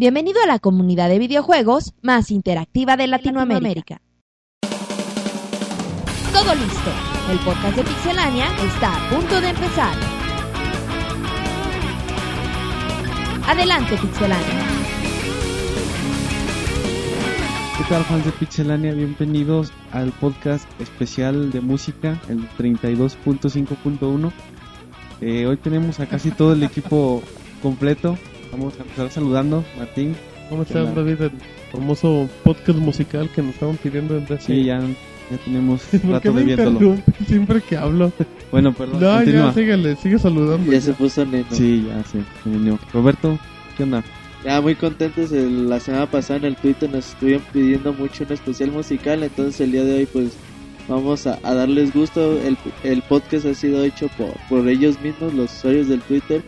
Bienvenido a la comunidad de videojuegos más interactiva de Latinoamérica. Todo listo. El podcast de Pixelania está a punto de empezar. Adelante, Pixelania. ¿Qué tal fans de Pixelania? Bienvenidos al podcast especial de música, el 32.5.1. Eh, hoy tenemos a casi todo el equipo completo. Vamos a empezar saludando. Martín. ¿Cómo ¿Qué estás? David? El famoso podcast musical que nos estaban pidiendo desde hace... Sí, ya, ya tenemos ¿Por qué rato me de viéndolo. interrumpen siempre que hablo? Bueno, perdón, No, continúa. ya, síguele, sigue saludando. Ya se puso neno. Sí, ya sí, se unió. Roberto, ¿qué onda? Ya muy contentos. el- la semana pasada en el Twitter nos estuvieron pidiendo mucho un especial musical. Entonces el día de hoy pues vamos a, a darles gusto. El, el podcast ha sido hecho por, por ellos mismos, los usuarios del Twitter.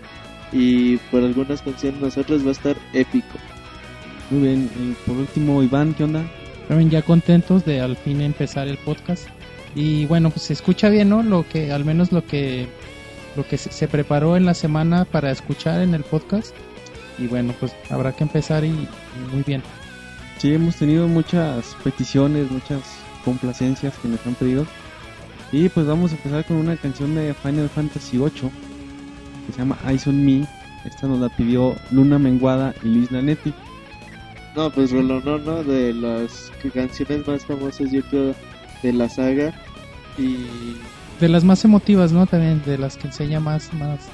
Y por algunas canciones nosotros va a estar épico. Muy bien. Y por último, Iván, ¿qué onda? También ya contentos de al fin empezar el podcast. Y bueno, pues se escucha bien, ¿no? Lo que, al menos lo que, lo que se, preparó en la semana para escuchar en el podcast. Y bueno, pues habrá que empezar y, y muy bien. Sí, hemos tenido muchas peticiones, muchas complacencias que nos han pedido. Y pues vamos a empezar con una canción de Final Fantasy VIII que se llama Eyes on Me. Esta nos la pidió Luna Menguada y Luis Nanetti. No, pues Rolón, no, no, de las canciones más famosas yo creo de la saga. Y De las más emotivas, ¿no? También de las que enseña más, más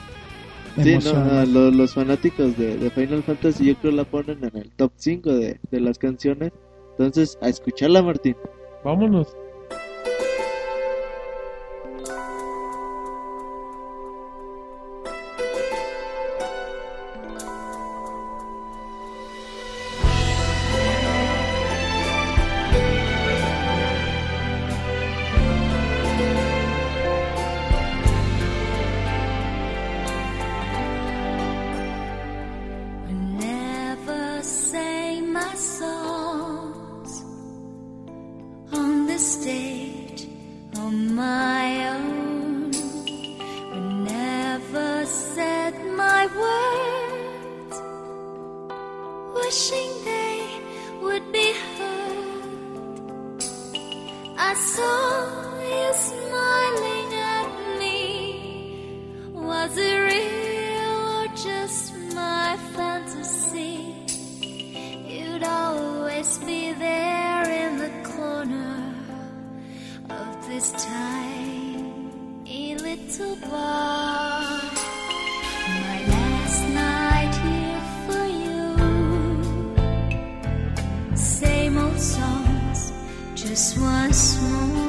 Sí, no, los fanáticos de, de Final Fantasy yo creo la ponen en el top 5 de, de las canciones. Entonces, a escucharla, Martín. Vámonos. The on my own. We never said my words, wishing they would be heard. I saw you smiling at me. Was it of time a little bar. My last night here for you. Same old songs, just once more.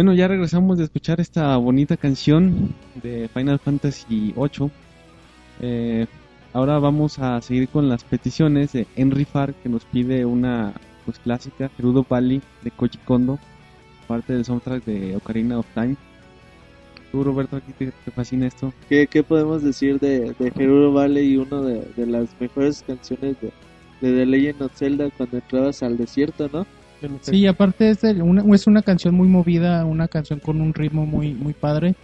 Bueno, ya regresamos de escuchar esta bonita canción de Final Fantasy VIII. Eh, ahora vamos a seguir con las peticiones de Henry Farr, que nos pide una pues clásica, Gerudo Valley de Koji Kondo, parte del soundtrack de Ocarina of Time. Tú, Roberto, aquí te, te fascina esto. ¿Qué, qué podemos decir de, de Hero Valley y una de, de las mejores canciones de, de The Legend of Zelda cuando entrabas al desierto, ¿no? Sí, aparte es, de una, es una canción muy movida, una canción con un ritmo muy muy padre.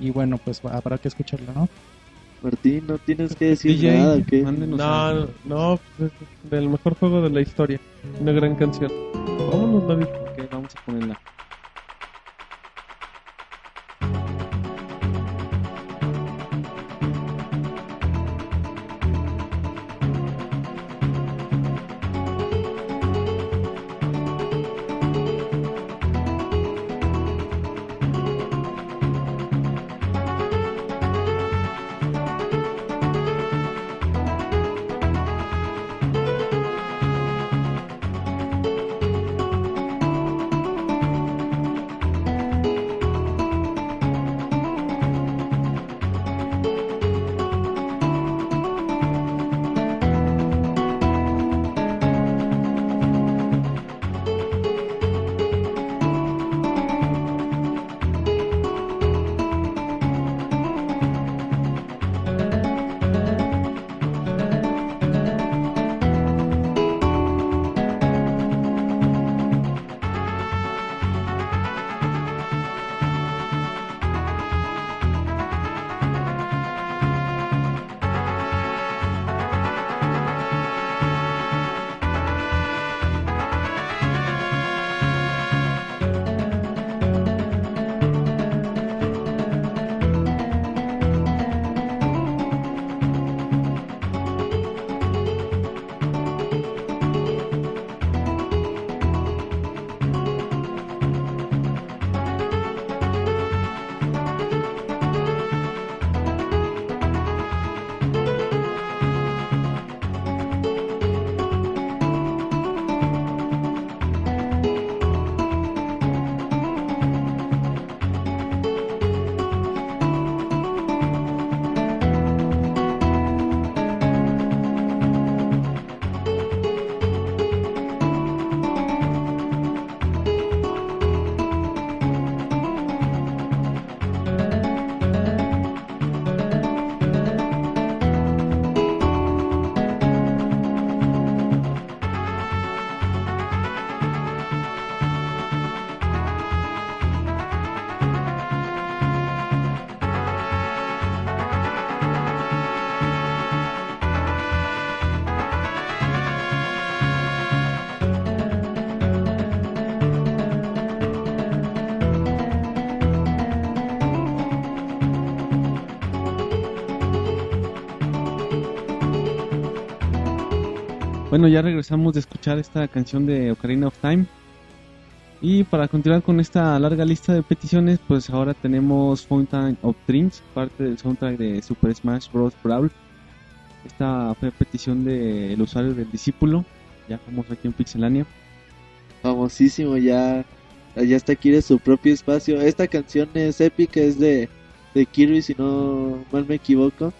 Y bueno, pues habrá que escucharla, ¿no? Martín, no tienes que decir DJ, nada, ¿qué? No, no, pues es del mejor juego de la historia. Una gran canción. Vámonos, David. Ok, vamos a ponerla. Bueno, ya regresamos de escuchar esta canción de Ocarina of Time. Y para continuar con esta larga lista de peticiones, pues ahora tenemos Fountain of Dreams, parte del soundtrack de Super Smash Bros. Brawl. Esta fue petición del usuario del discípulo, ya famoso aquí en Pixelania. famosísimo ya ya hasta quiere su propio espacio esta canción es épica es de de Kirby si no mal me equivoco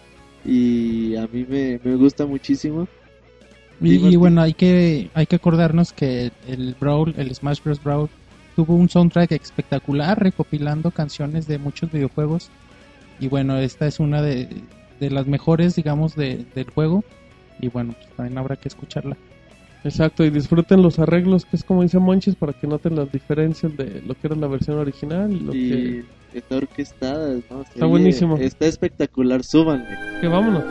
y a mí me, me gusta muchísimo Y, bueno, hay que, hay que acordarnos que el Brawl, el Smash Bros. Brawl, tuvo un soundtrack espectacular recopilando canciones de muchos videojuegos. Y bueno, esta es una de, de las mejores, digamos, de, del juego. Y bueno, pues también habrá que escucharla. Exacto, y disfruten los arreglos, que es como dice Monchis, para que noten las diferencias de lo que era la versión original y lo y que... está orquestada ¿no? Está oye- buenísimo. está espectacular súbanle Que vámonos.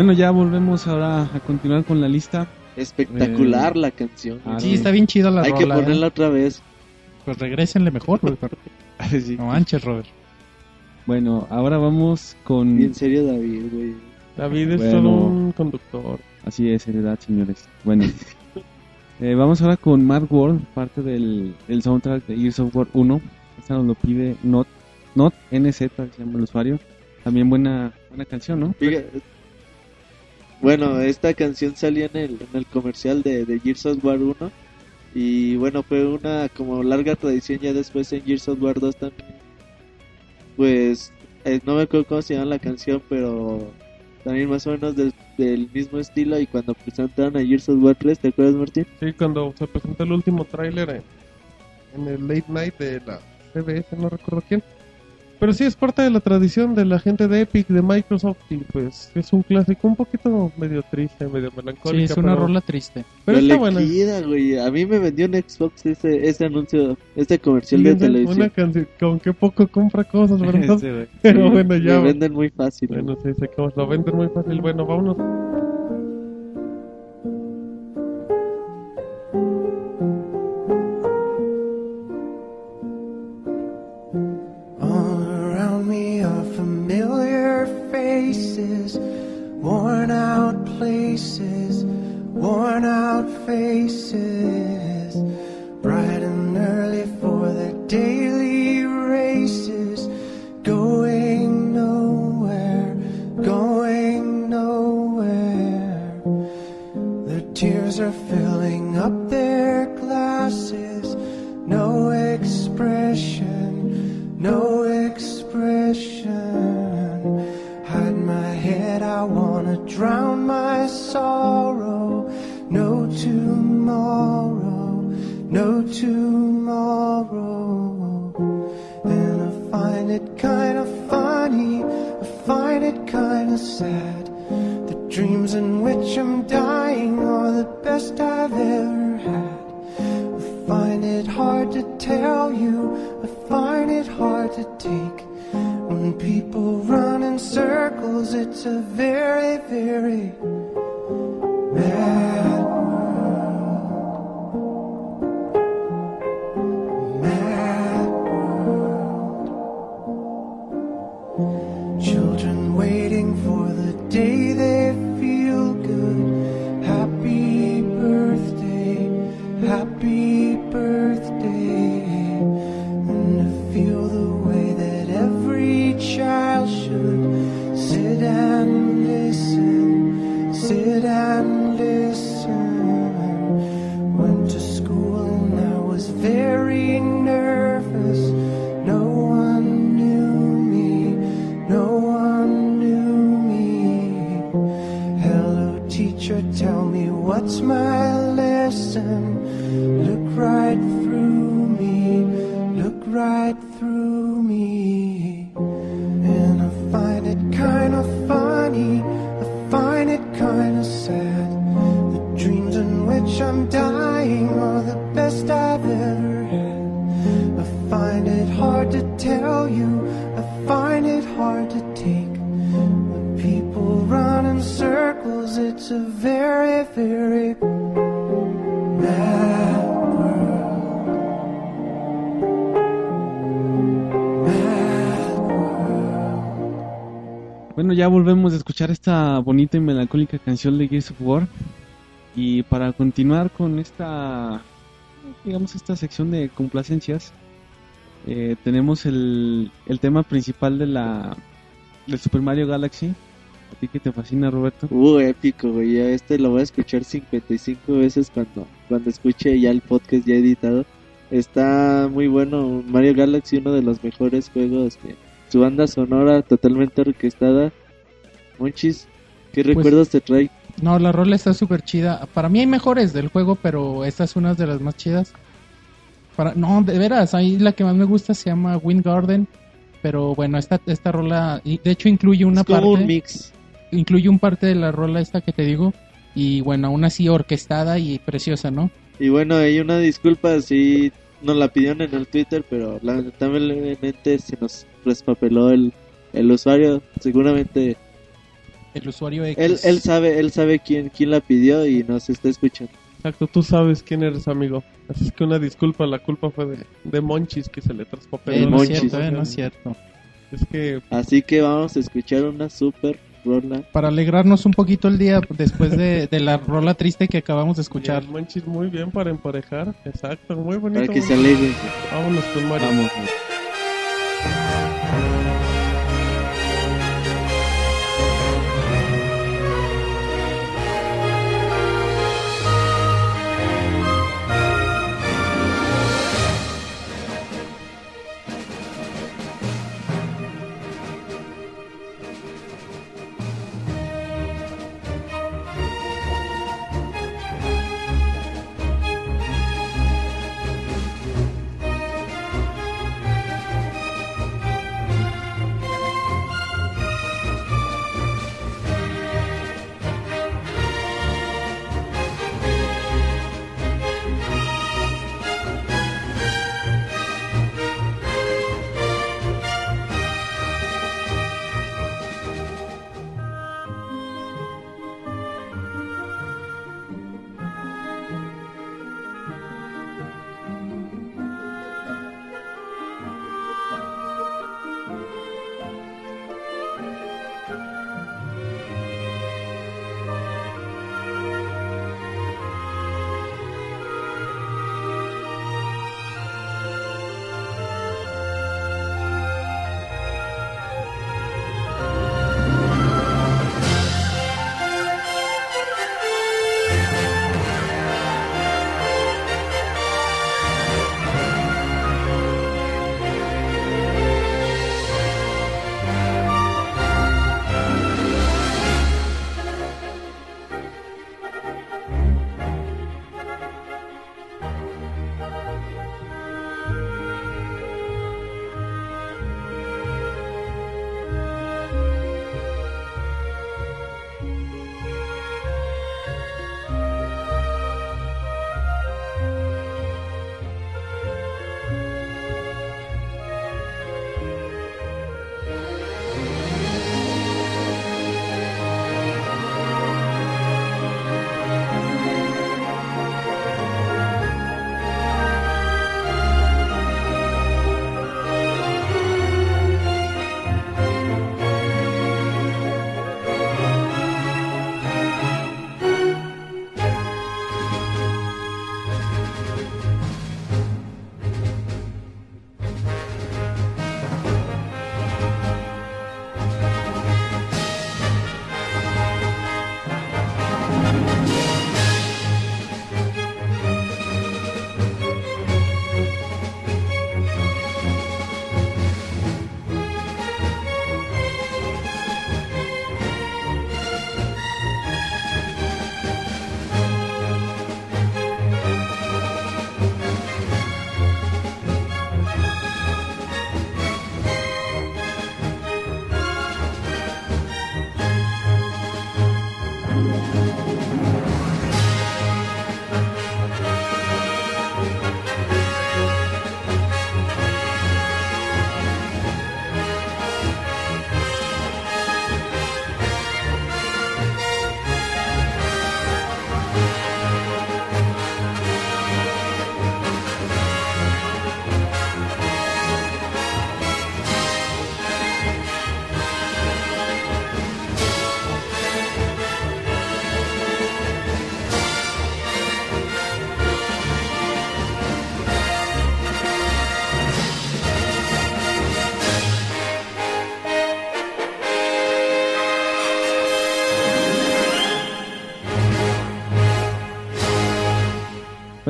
Bueno, ya volvemos ahora a continuar con la lista. Espectacular Eh, la canción. ah, Sí, está bien chido la Hay que ¿eh? ponerla otra vez. Pues regrésenle mejor, güey, pero- Sí. No manches, Robert. Bueno, ahora vamos con... Bien serio, David, güey. David es Bueno. solo un conductor. Así es, heredad, señores. Bueno, eh, vamos ahora con Mad World, parte del, del soundtrack de Gears of War 1. Esta nos lo pide Not, Not NZ, se llama el usuario. También buena, buena canción, ¿no? Fíjate. Bueno, esta canción salió en el, comercial de, de Gears of War 1 y bueno, fue una como larga tradición ya después en Gears of War 2 también. Pues eh, no me acuerdo cómo se llama la canción, pero también más o menos del- del mismo estilo y cuando presentaron a Gears of War 3, ¿te acuerdas Martín? Sí, cuando se presentó el último tráiler en, en el late night de la CBS, no recuerdo quién. Pero sí es parte de la tradición de la gente de Epic, de Microsoft, y pues es un clásico un poquito medio triste, medio Sí, melancólico. es una pero, rola triste. pero está buena. Elegida, güey. A mí me vendió en Xbox ese, ese anuncio, este comercial de Fíjense, televisión. Una canción, con que poco compra cosas, ¿verdad? Sí. Pero bueno, ya. Me venden muy fácil. Bueno, sí, sé que lo venden muy fácil. Bueno, vámonos. Faces, worn out places, worn out faces, bright Bueno, ya volvemos a escuchar esta bonita y melancólica canción de Gears of War. Y para continuar con esta, digamos, esta sección de complacencias, eh, tenemos el, el tema principal de la del Super Mario Galaxy. A ti que te fascina, Roberto. Uh, épico, güey. Ya este lo voy a escuchar 55 veces cuando, cuando escuche ya el podcast ya editado. Está muy bueno. Mario Galaxy, uno de los mejores juegos. que- Su banda sonora totalmente orquestada. Monchis, ¿qué Pues- recuerdos te trae? No, la rola está súper chida. Para mí hay mejores del juego, pero esta es una de las más chidas. Para, no, de veras, ahí la que más me gusta se llama Wind Garden. Pero bueno, esta, esta rola, y de hecho incluye una es como parte, un mix. incluye un parte de la rola esta que te digo. Y bueno, aún así orquestada y preciosa, ¿no? Y bueno, hay una disculpa si nos la pidieron en el Twitter, pero lamentablemente se nos despapeló el, el usuario. Seguramente El usuario X. él, él sabe él sabe quién, quién la pidió y nos está escuchando. Exacto, tú sabes quién eres, amigo. Así es que una disculpa, la culpa fue de, de Monchis que se le traspapeló. Eh, el no es cierto, eh, no es cierto. Es que Así que vamos a escuchar una super rola. Para alegrarnos un poquito el día después de, de la rola triste que acabamos de escuchar. el Monchis muy bien para emparejar. Exacto, muy bonito. Para que se bonito. alegren. Vámonos con Mario. Vamos.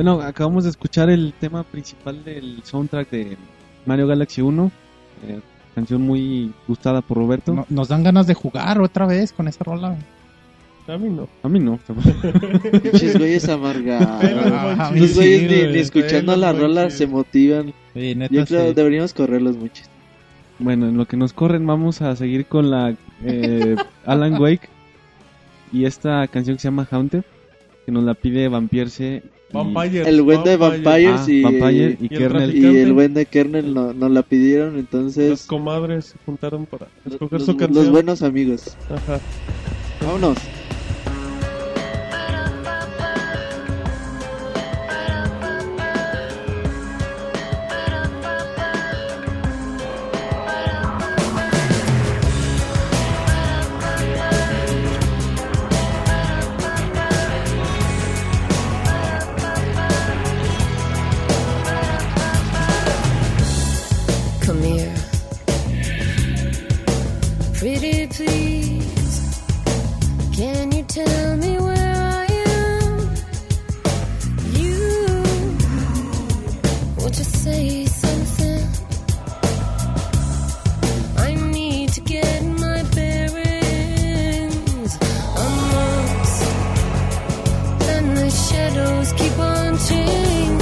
Bueno, acabamos de escuchar el tema principal del soundtrack de Mario Galaxy 1. eh, canción muy gustada por Roberto. No- nos dan ganas de jugar otra vez con esa rola. A mí no. A mí no. Pinches güeyes amargados. Ah, Los güeyes ni, escuchando la rola se motivan. Sí, neta, Yo creo sí. que deberíamos correrlos mucho. Bueno, en lo que nos corren vamos a seguir con la eh, Alan Wake y esta canción que se llama Haunted, que nos la pide Vampierse. Y- Vampire. El buen de Vampires Ah, y, Vampire y y el Kernel. y el buen de Kernel no- nos la pidieron, Las entonces comadres se juntaron para los, escoger los- su los canción. buenos amigos. Ajá. Vámonos. Please. Can you tell me where I am? You. Won't you say something? I need to get my bearings. I'm. And the shadows keep on changing.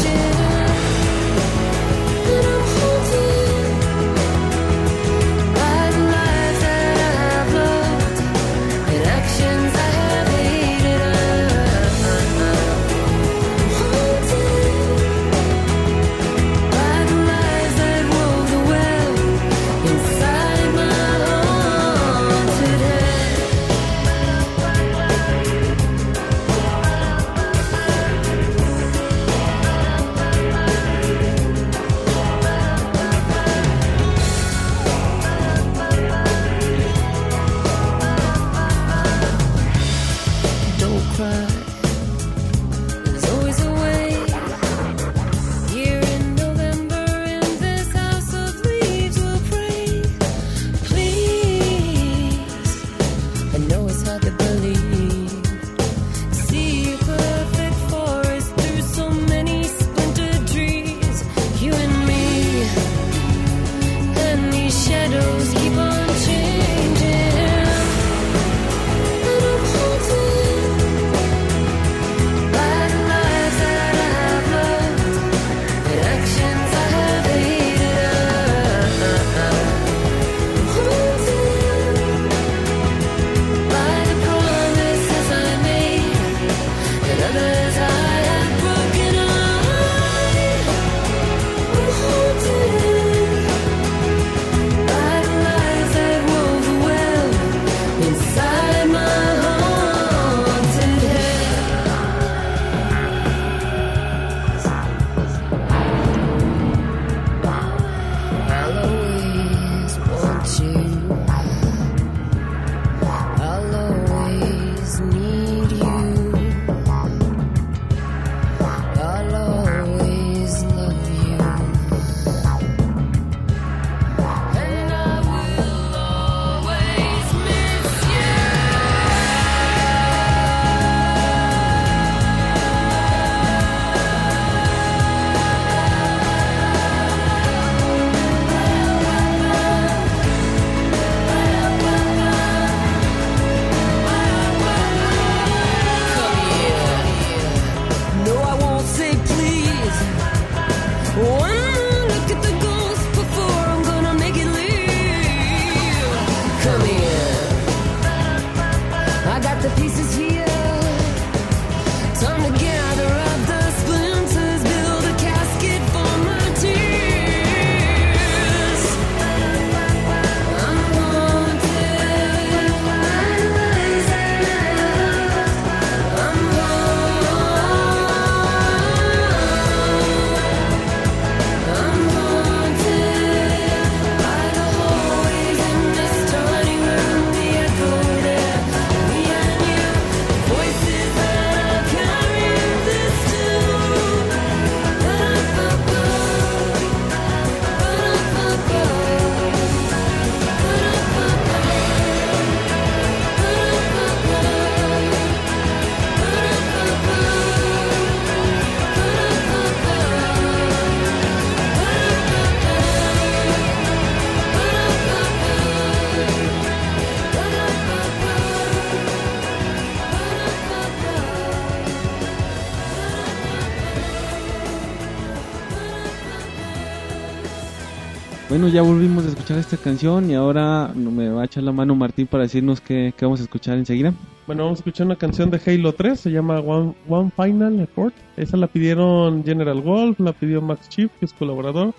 Ya volvimos a escuchar esta canción y ahora me va a echar la mano Martín para decirnos qué, qué vamos a escuchar enseguida. Bueno, vamos a escuchar una canción de Halo 3, se llama One, One Final Effort. Esa la pidieron General Wolf, la pidió Max Chief, que es colaborador,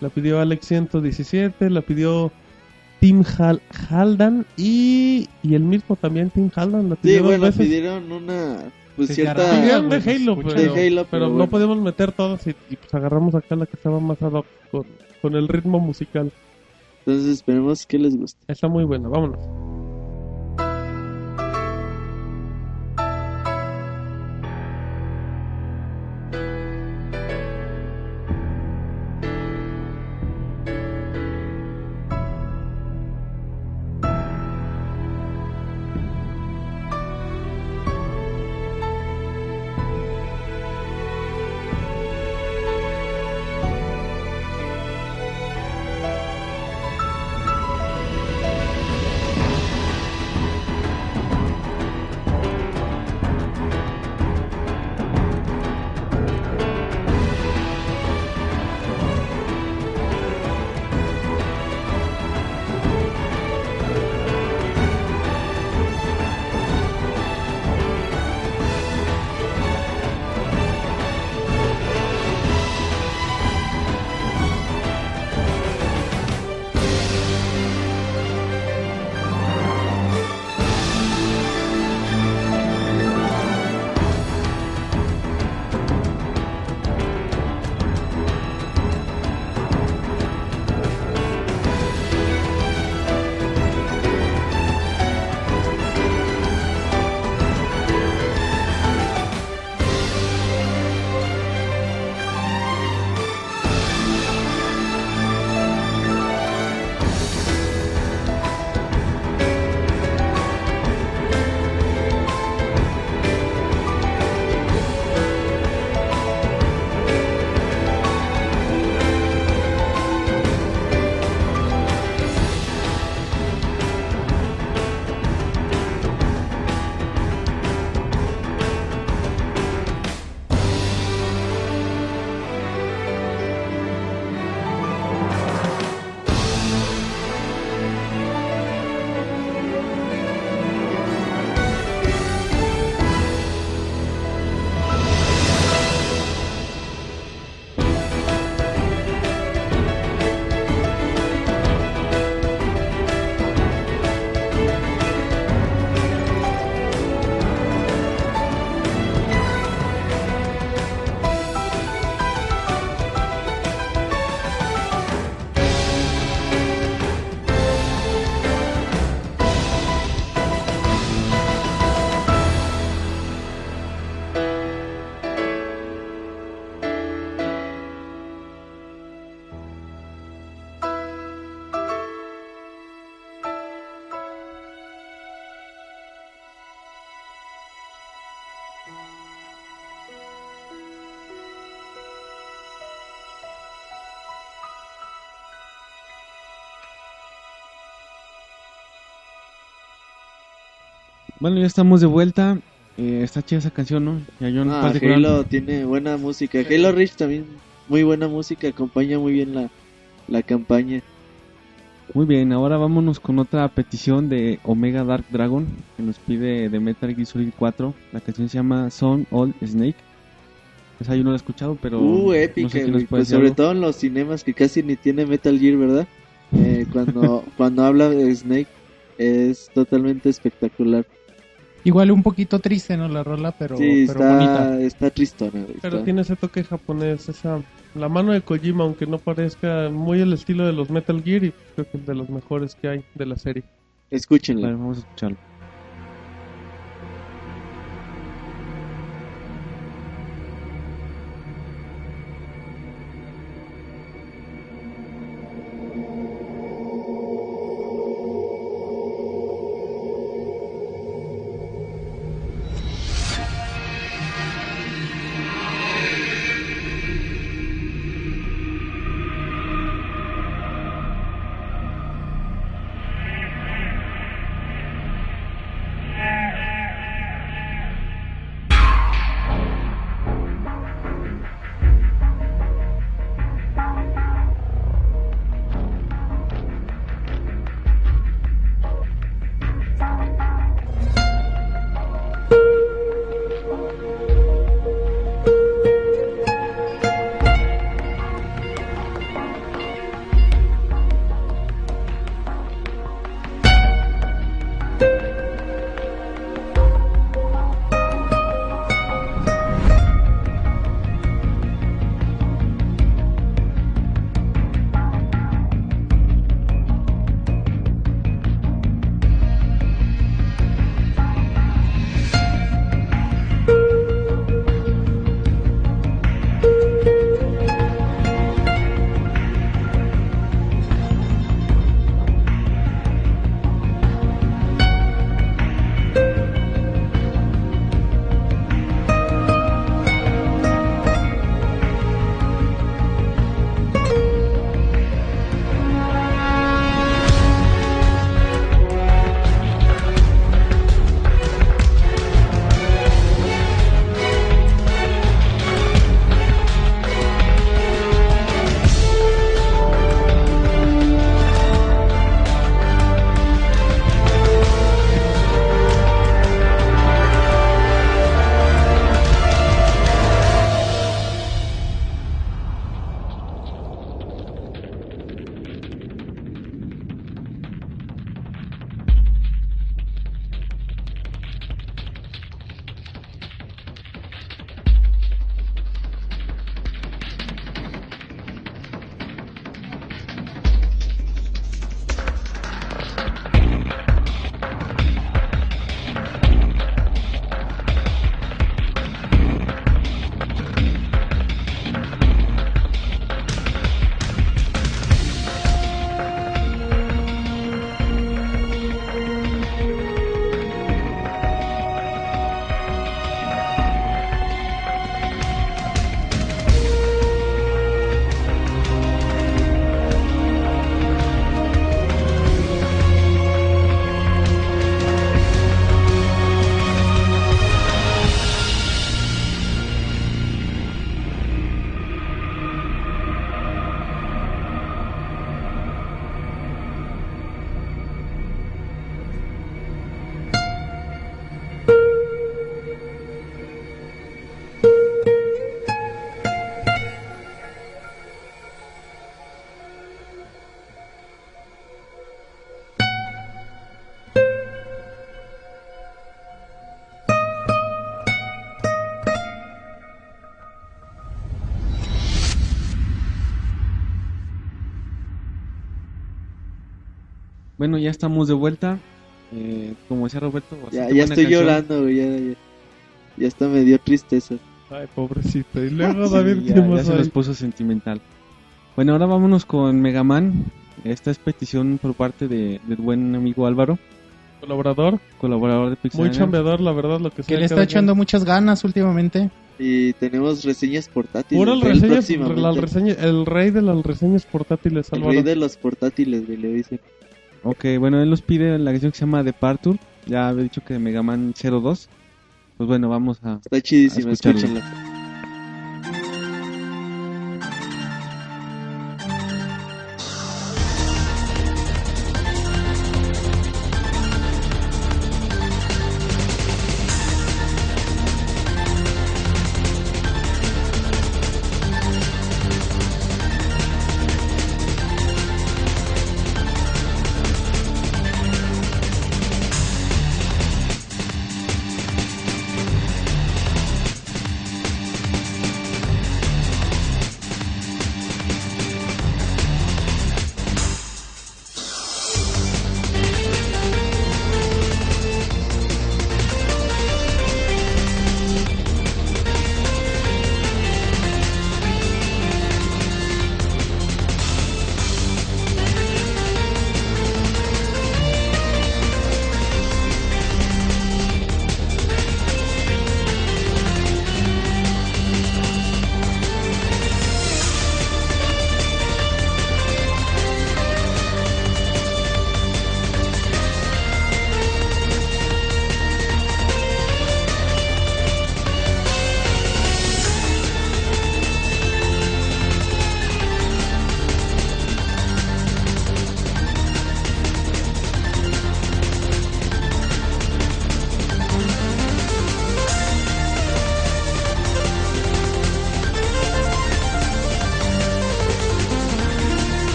la pidió Alex 117, la pidió Tim Hal Haldan y, y el mismo también Tim Haldan la Sí, pidió dos bueno, veces. pidieron una. Pues Sí, cierta. Pidieron de Halo, pero, De Halo, pero pero no podemos meter todas y, y pues agarramos acá la que estaba más ad hoc con, con el ritmo musical. Entonces esperemos que les guste. Está muy buena, vámonos. Bueno, ya estamos de vuelta. Eh, está chida esa canción, ¿no? Ya yo en Ah, Halo tiene buena música. Halo Reach también, muy buena música, acompaña muy bien la, la campaña. Muy bien, ahora vámonos con otra petición de Omega Dark Dragon que nos pide de Metal Gear Solid 4. La canción se llama Son All Snake. Esa yo no la he escuchado, pero Uh, no épica, sé nos Pues sobre algo. todo en los cinemas que casi ni tiene Metal Gear, ¿verdad? Eh, cuando, cuando habla de Snake es totalmente espectacular. Igual un poquito triste, ¿no? La rola, pero, sí, pero bonita. está, está tristona, güey. Pero está- tiene ese toque japonés, esa la mano de Kojima, aunque no parezca muy el estilo de los Metal Gear, y creo que es de los mejores que hay de la serie. Escúchenla. Vale, vamos a escucharlo. Bueno, ya estamos de vuelta. Eh, como decía Roberto, Ya, ya estoy canción. llorando, güey, ya, ya, ya hasta me dio tristeza. Ay, pobrecito. Y luego, Sí, David, ya, ¿qué ya más se nos puso sentimental. Bueno, ahora vámonos con Mega Man. Esta es petición por parte de, del buen amigo Álvaro, Colaborador, colaborador de Pixel. muy chambeador, la verdad, lo que Que sea le está cada echando muchas ganas últimamente. Y tenemos reseñas portátiles. Pura güey, reseñas, la reseña, el rey de las reseñas portátiles, El Álvaro. rey de los portátiles, le dicen. Ok, bueno, él nos pide la canción que se llama Departure. Ya había dicho que Mega Man 02. Pues bueno, vamos a... Está chidísima, escúchenla.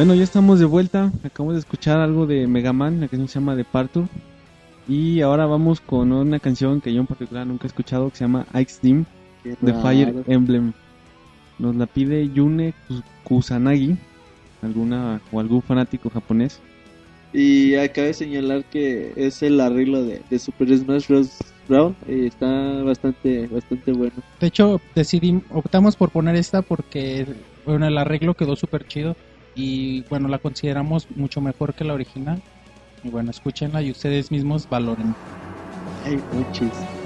Bueno, ya estamos de vuelta. Acabamos de escuchar algo de Mega Man, la canción se llama Departure. Y ahora vamos con una canción que yo en particular nunca he escuchado que se llama Ice Dim Qué de. Fire Emblem. Nos la pide Yune Kus- Kusanagi, alguna o algún fanático japonés. Y acaba de señalar que es el arreglo de, de Super Smash Bros. Brown. Y está bastante, bastante bueno. De hecho, decidimos, optamos por poner esta porque bueno, el arreglo quedó súper chido y bueno, la consideramos mucho mejor que la original. Y bueno, escúchenla y ustedes mismos valoren. Muchos.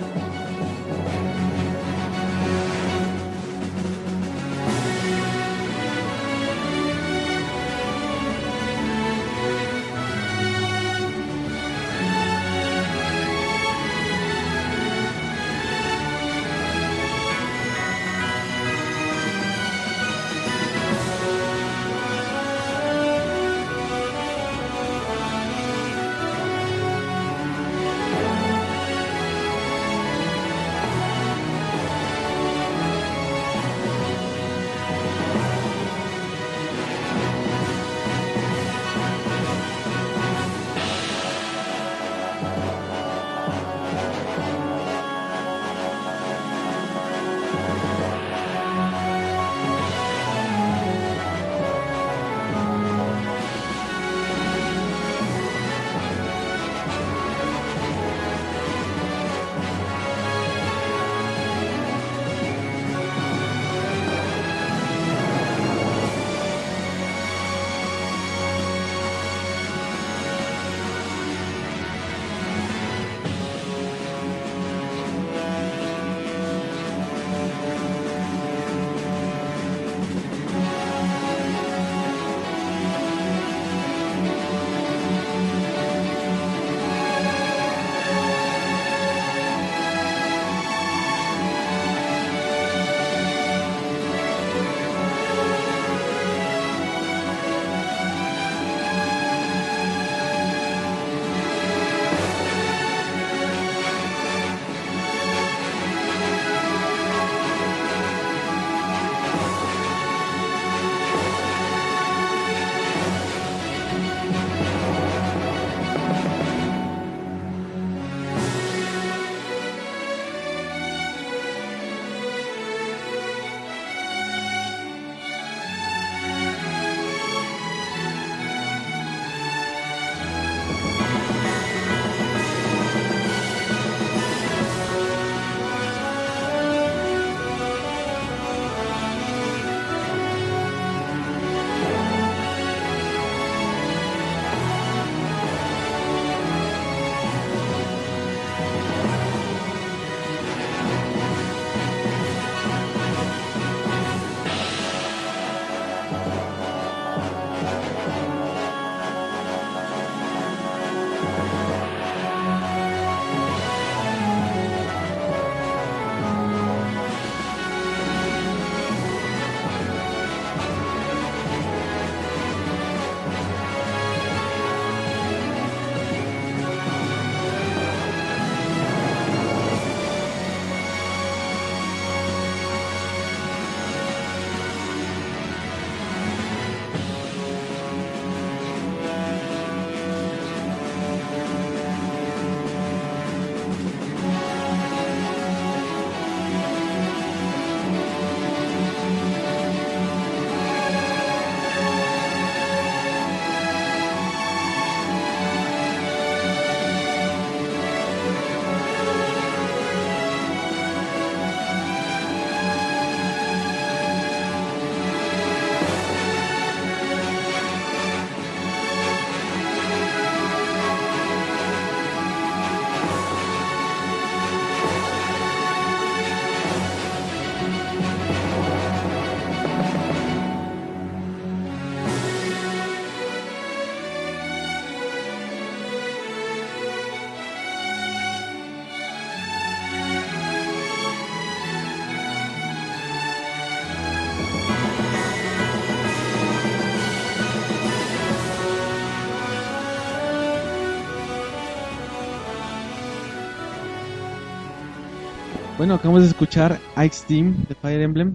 Bueno, acabamos de escuchar Ice Team de Fire Emblem.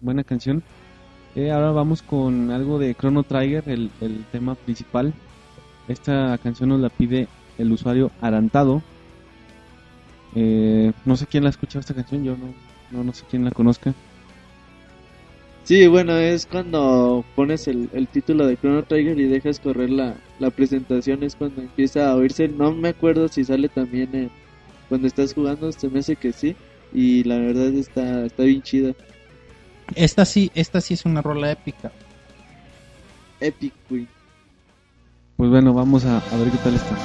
Buena canción. Eh, ahora vamos con algo de Chrono Trigger, el, el tema principal. Esta canción nos la pide el usuario Arantado. Eh, no sé quién la ha escuchado esta canción, yo no, no, no sé quién la conozca. Sí, bueno, es cuando pones el, el título de Chrono Trigger y dejas correr la, la presentación, es cuando empieza a oírse. No me acuerdo si sale también eh, cuando estás jugando, se me hace que sí. Y la verdad está, está bien chida. Esta sí, esta sí es una rola épica. Epic, güey. Pues bueno, vamos a, a ver qué tal está.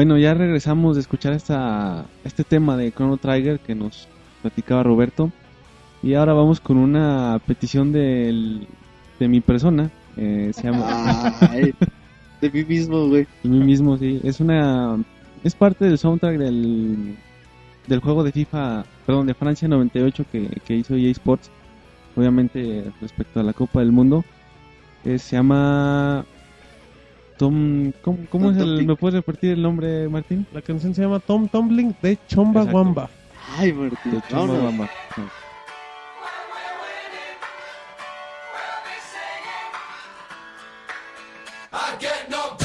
Bueno, ya regresamos de escuchar esta, este tema de Chrono Trigger que nos platicaba Roberto. Y ahora vamos con una petición del, de mi persona. eh, se llama Ay, de mí mismo, güey. de mí mismo, sí. Es una es parte del soundtrack del del juego de FIFA, perdón, de Francia 98 que, que hizo EA Sports. Obviamente respecto a la Copa del Mundo. Eh, se llama Tom ¿Cómo, cómo Tom es el me puedes repetir el nombre, Martín? La canción se llama Tom Tumbling de Chomba Exacto. Wamba. Ay, Martín. De night away.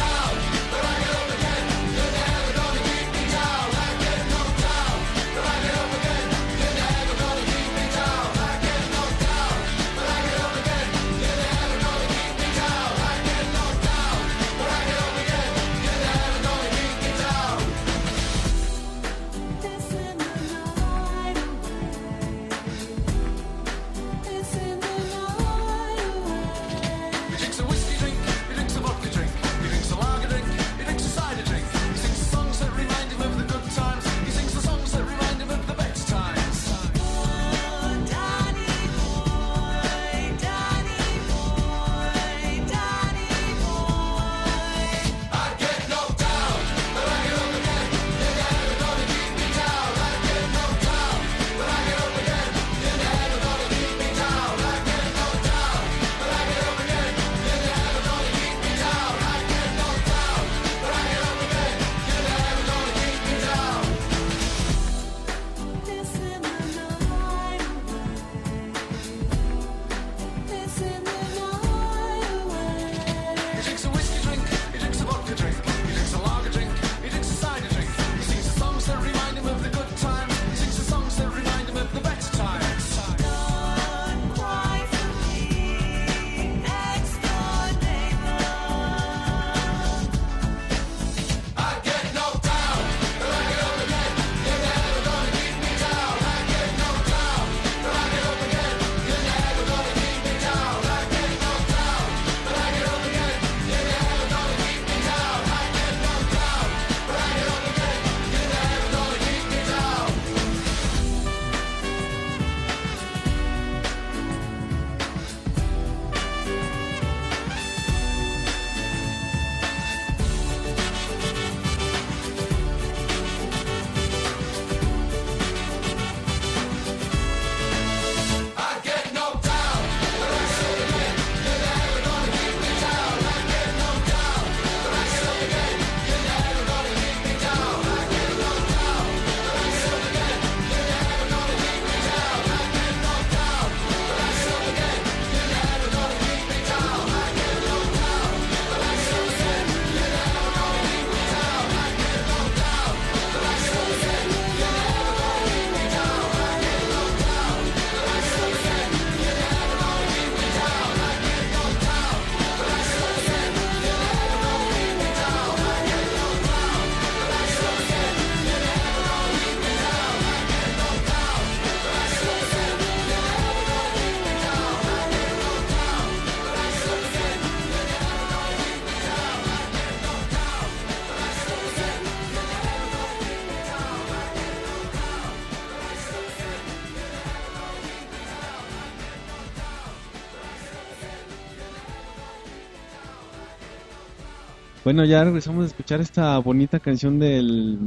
Bueno, ya regresamos a escuchar esta bonita canción de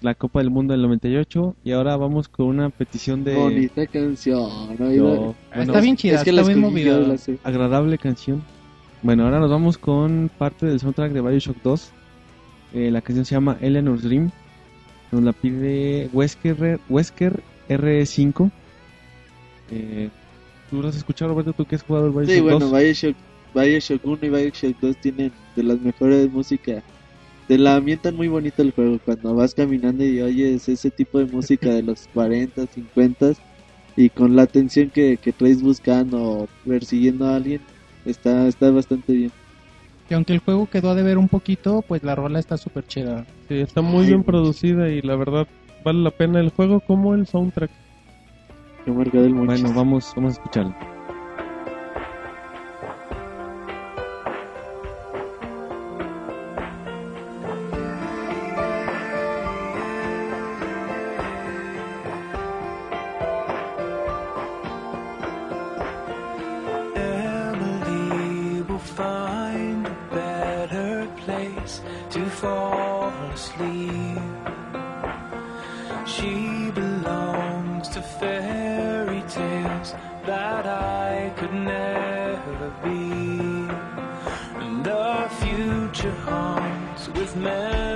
la Copa del Mundo del 98 y ahora vamos con una petición de Bonita canción. ¿no? Yo- Iba- bueno, Está bien chida, es que está la bien movida. la sé. agradable canción. Bueno, ahora nos vamos con parte del soundtrack de Bioshock 2. Eh, la canción se llama Eleanor's Dream. Nos la pide Wesker, Wesker R5. Eh, ¿Tú lo has escuchado, Roberto? ¿Tú que has jugado el Bioshock Sí, bueno, 2? Bioshock, Bioshock 1 y Bioshock 2 tienen de las mejores músicas. Te la ambientan muy bonito el juego cuando vas caminando y oyes ese tipo de música de los 40, 50 y con la atención que, que traes buscando o persiguiendo a alguien, está, está bastante bien. Y aunque el juego quedó a deber un poquito, pues la rola está súper chida. Sí, está muy Ay, bien producida y la verdad vale la pena el juego como el soundtrack. Que marca del mucho. Bueno, vamos, vamos a escucharlo. That I could never be. And the future haunts with memories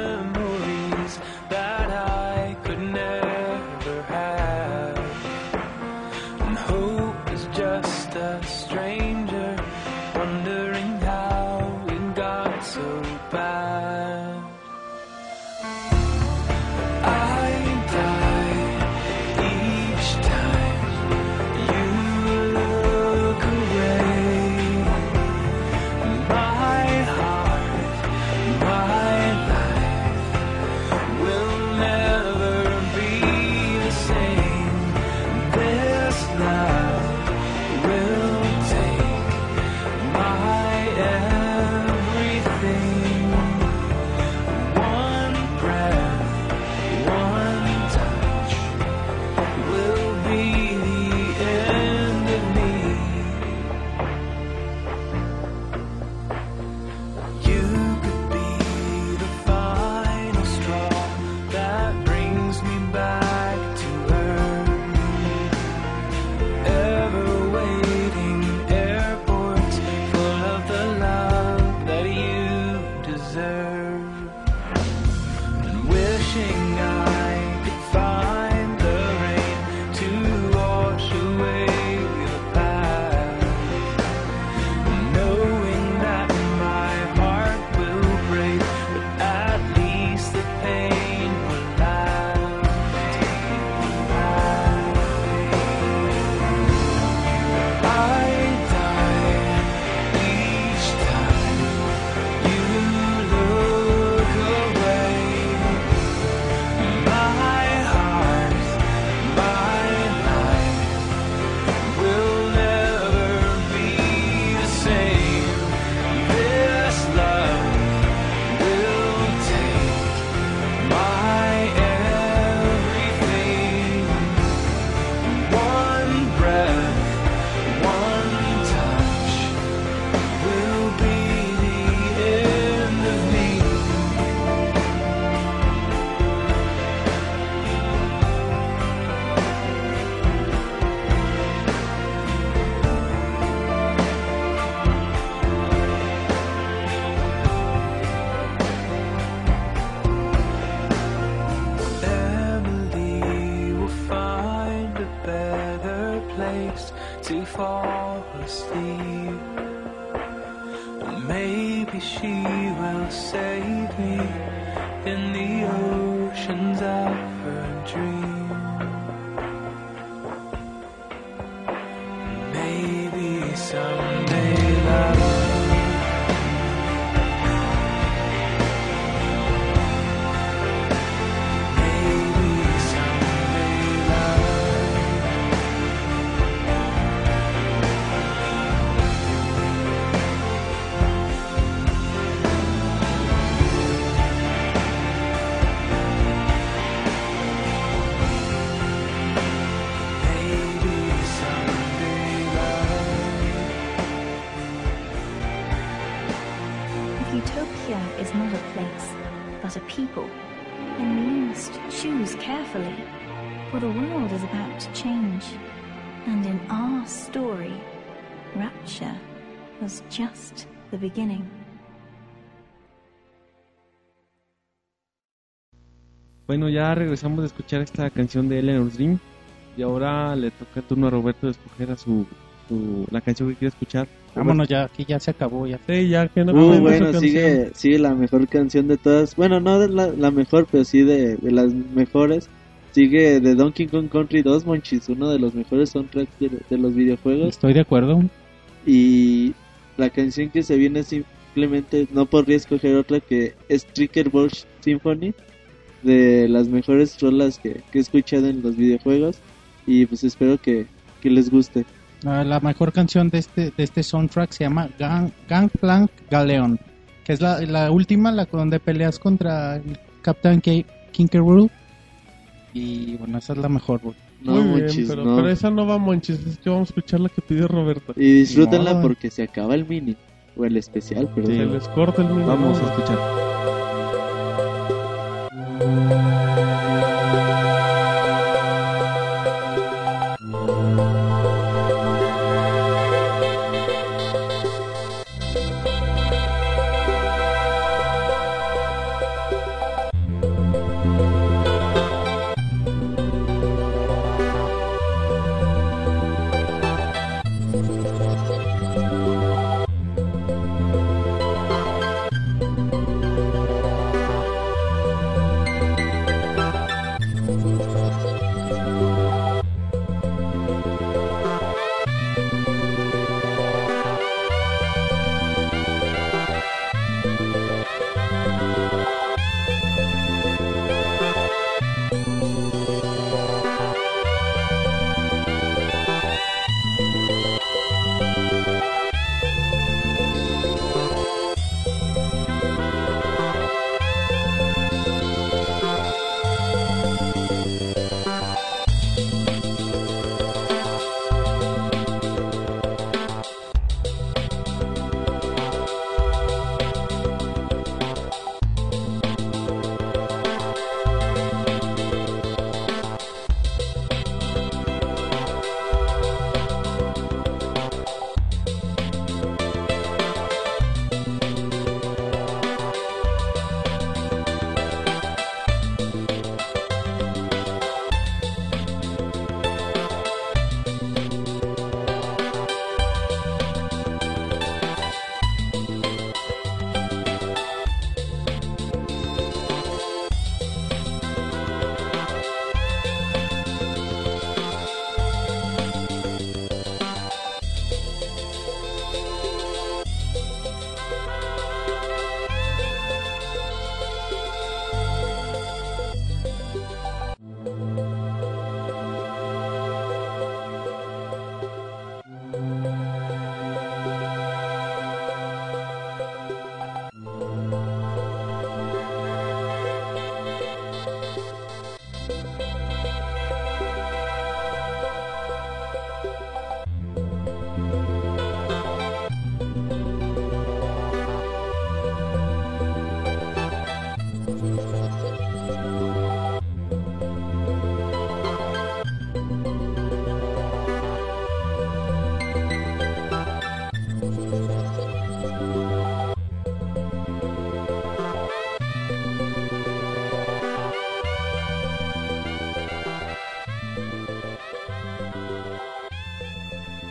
the beginning. Bueno, ya regresamos de escuchar esta canción de Eleanor's Dream. Y ahora le toca el turno a Roberto de escoger a su, su- la canción que quiere escuchar. Vámonos ya, aquí ya se acabó. Ya. Sí, ya que no Uh, bueno, sigue, sigue la mejor canción de todas. Bueno, no de la, la mejor, pero sí de, de las mejores. Sigue de Donkey Kong Country 2, Monchis, uno de los mejores soundtracks de, de los videojuegos. Estoy de acuerdo. Y la canción que se viene simplemente no podría escoger otra que es Tricker Bush Symphony, de las mejores rolas que, que he escuchado en los videojuegos. Y pues espero que, que les guste. Ah, la mejor canción de este, de este soundtrack se llama Gang, Gangplank Galeon, que es la, la última, la donde peleas contra el Captain K- Kinkeroo. Y bueno, esa es la mejor. No, Muy bien, Monchis, pero, no. pero esa no va Monchis, es que vamos a escuchar la que pidió Roberto. Y disfrútenla porque se acaba el mini. O el especial, pero Sí. Se les corta el micrófono. Vamos a escuchar.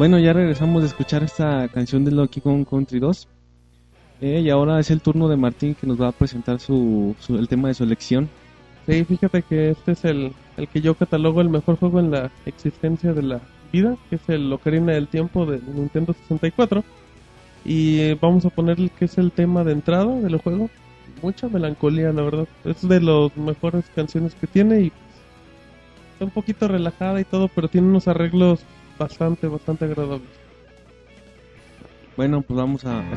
Bueno, ya regresamos de escuchar esta canción de Donkey Kong Country 2. Eh, y ahora es el turno de Martín que nos va a presentar su, su- el tema de su elección. Sí, fíjate que este es el, el que yo catalogo el mejor juego en la existencia de la vida, que es el Ocarina del Tiempo de Nintendo 64. Y vamos a poner el que es el tema de entrada del juego. Mucha melancolía, la verdad. Es de las mejores canciones que tiene y está un poquito relajada y todo, pero tiene unos arreglos bastante, bastante agradables. Bueno, pues vamos a, a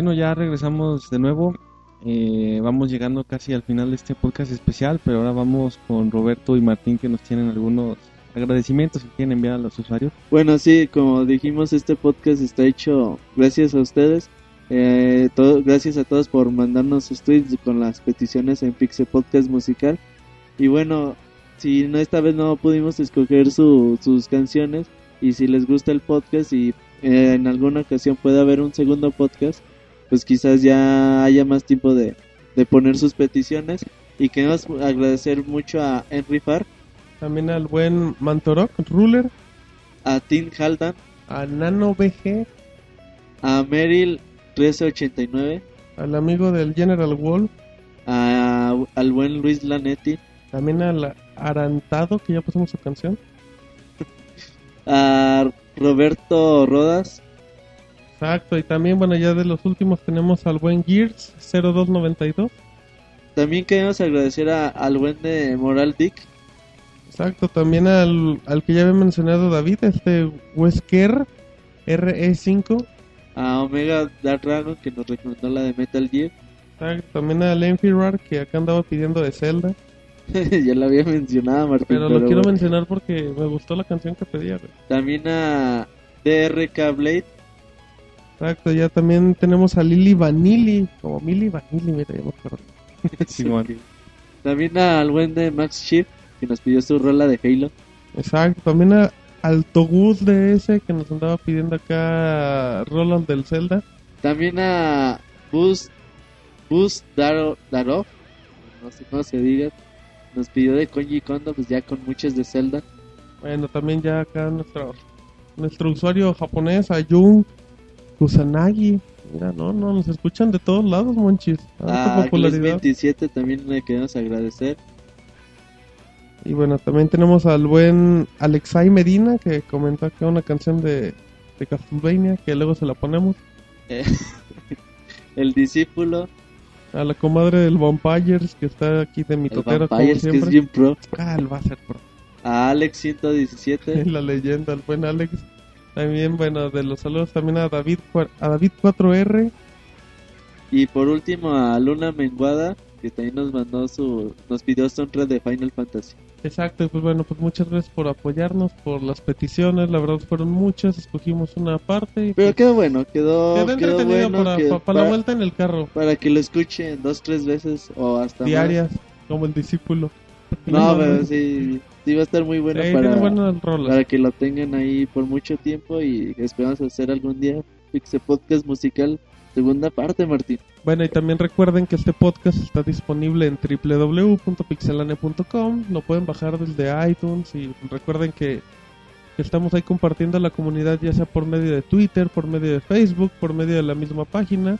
Bueno, ya regresamos de nuevo. Eh, vamos llegando casi al final de este podcast especial, pero ahora vamos con Roberto y Martín que nos tienen algunos agradecimientos que quieren enviar a los usuarios. Bueno, sí, como dijimos, este podcast está hecho gracias a ustedes. Eh, gracias a todos por mandarnos sus tweets con las peticiones en Pixel Podcast Musical. Y bueno, si no, esta vez no pudimos escoger su- sus canciones y si les gusta el podcast y eh, en alguna ocasión puede haber un segundo podcast, pues quizás ya haya más tiempo de, de poner sus peticiones. Y queremos agradecer mucho a Henry Farr, También al buen Mantorok, Ruler, a Tim Haldan, a Nano BG, a Meryl 1389, al amigo del General Wolf, a, al buen Luis Lanetti, también al Arantado, que ya pusimos su canción. a Roberto Rodas, Exacto, y también, bueno, ya de los últimos tenemos al buen Gears 0292. también queremos agradecer a, al buen de Moral Dick, Exacto, también al, al que ya había mencionado David, este Wesker RE5. a Omega Dark Dragon que nos recomendó la de Metal Gear, Exacto, también al Enfirar, que acá andaba pidiendo de Zelda. ya lo había mencionado Martín, Pero lo quiero bueno. mencionar porque me gustó la canción que pedía. güey. también a DRK Blade, Exacto, ya también tenemos a Lily Vanilli, como Millie Vanilli, mira, ya me acuerdo. Simón. también al buen de Max Chip que nos pidió su rola de Halo, Exacto, también a, al Togus de ese que nos andaba pidiendo acá Roland del Zelda. también a Bus Bus Daro, Darov, no sé cómo se diga, nos pidió de Koji Kondo, pues ya con muchos de Zelda. Bueno, también ya acá nuestro, nuestro usuario japonés, Ayun Kusanagi. Mira, no, no, nos escuchan de todos lados, monchis. Tanta A popularidad. 27 también le queremos agradecer. Y bueno, también tenemos al buen Alexai Medina que comentó acá una canción de, de Castlevania que luego se la ponemos. Eh, el discípulo, A la comadre del Vampires que está aquí de el mitotero como Vampires, que es siempre. bien pro. Ah, él va a ser pro. A Alex 117. la leyenda, el buen Alex. También, bueno, de los saludos también a David, a David 4R. y por último a Luna Menguada, que también nos mandó su. Nos pidió soundtrack de Final Fantasy. Exacto, pues bueno, pues muchas gracias por apoyarnos, por las peticiones, la verdad fueron muchas, escogimos una parte y Pero pues, quedó bueno, quedó, quedó quedó entretenido bueno. para, la vuelta en el carro, para que lo escuchen dos, tres veces o hasta más. diarias, como el discípulo. No, pero sí, sí va a estar muy bueno para, para que lo tengan ahí por mucho tiempo y esperamos hacer algún día Pixel Podcast musical segunda parte, Martín. Bueno, y también recuerden que este podcast está disponible en www.pixelane.com. Lo pueden bajar desde iTunes y recuerden que, que estamos ahí compartiendo la comunidad ya sea por medio de Twitter, por medio de Facebook, por medio de la misma página.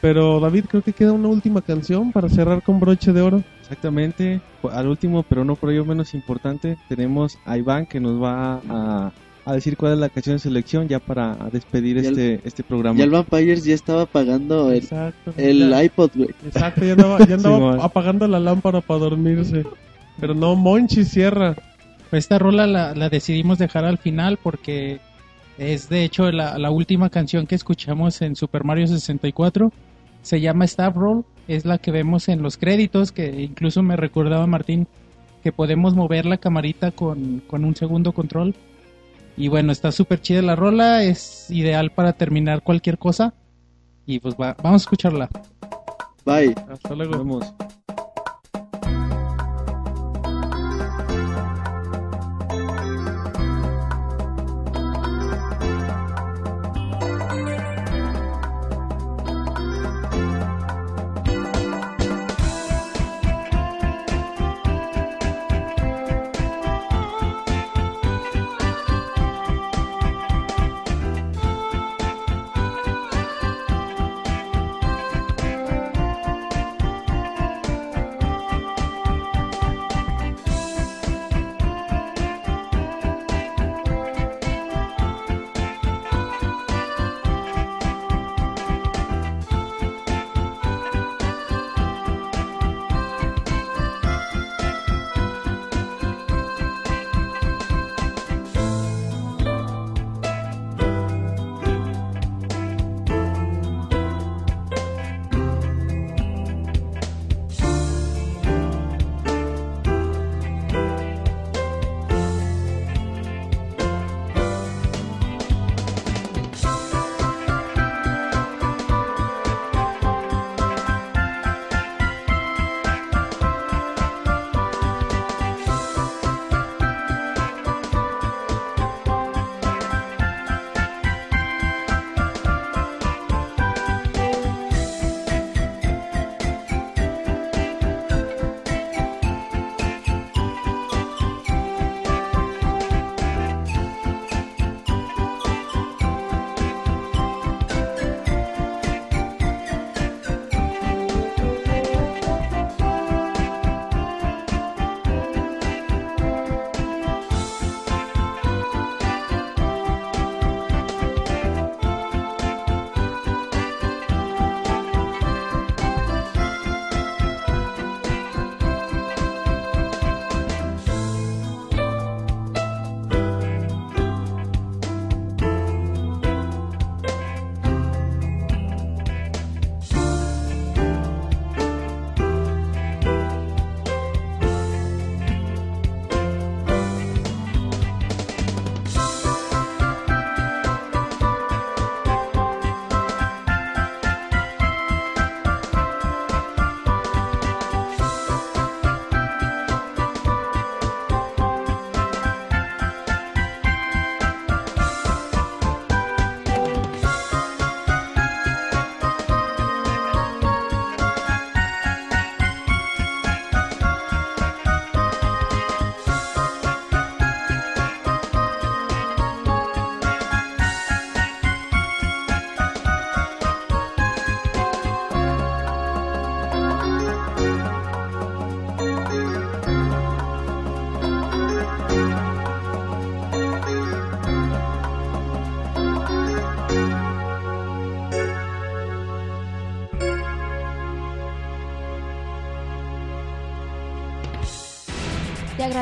Pero David, creo que queda una última canción para cerrar con broche de oro. Exactamente. Al último, pero no por ello menos importante, tenemos a Iván que nos va a, a decir cuál es la canción de selección ya para despedir Ya el- este, este programa. Y el Vampires ya estaba apagando el, Exacto. el Ya- iPod, güey. Exacto, ya andaba, ya andaba apagando la lámpara para dormirse. Pero no, Monchi cierra. Esta rola la, la decidimos dejar al final porque es de hecho la, la última canción que escuchamos en Super Mario 64. Se llama Staff Roll, es la que vemos en los créditos, que incluso me recordaba Martín que podemos mover la camarita con, con un segundo control. Y bueno, está súper chida la rola, es ideal para terminar cualquier cosa. Y pues va- vamos a escucharla. Bye. Hasta Nos luego. vemos.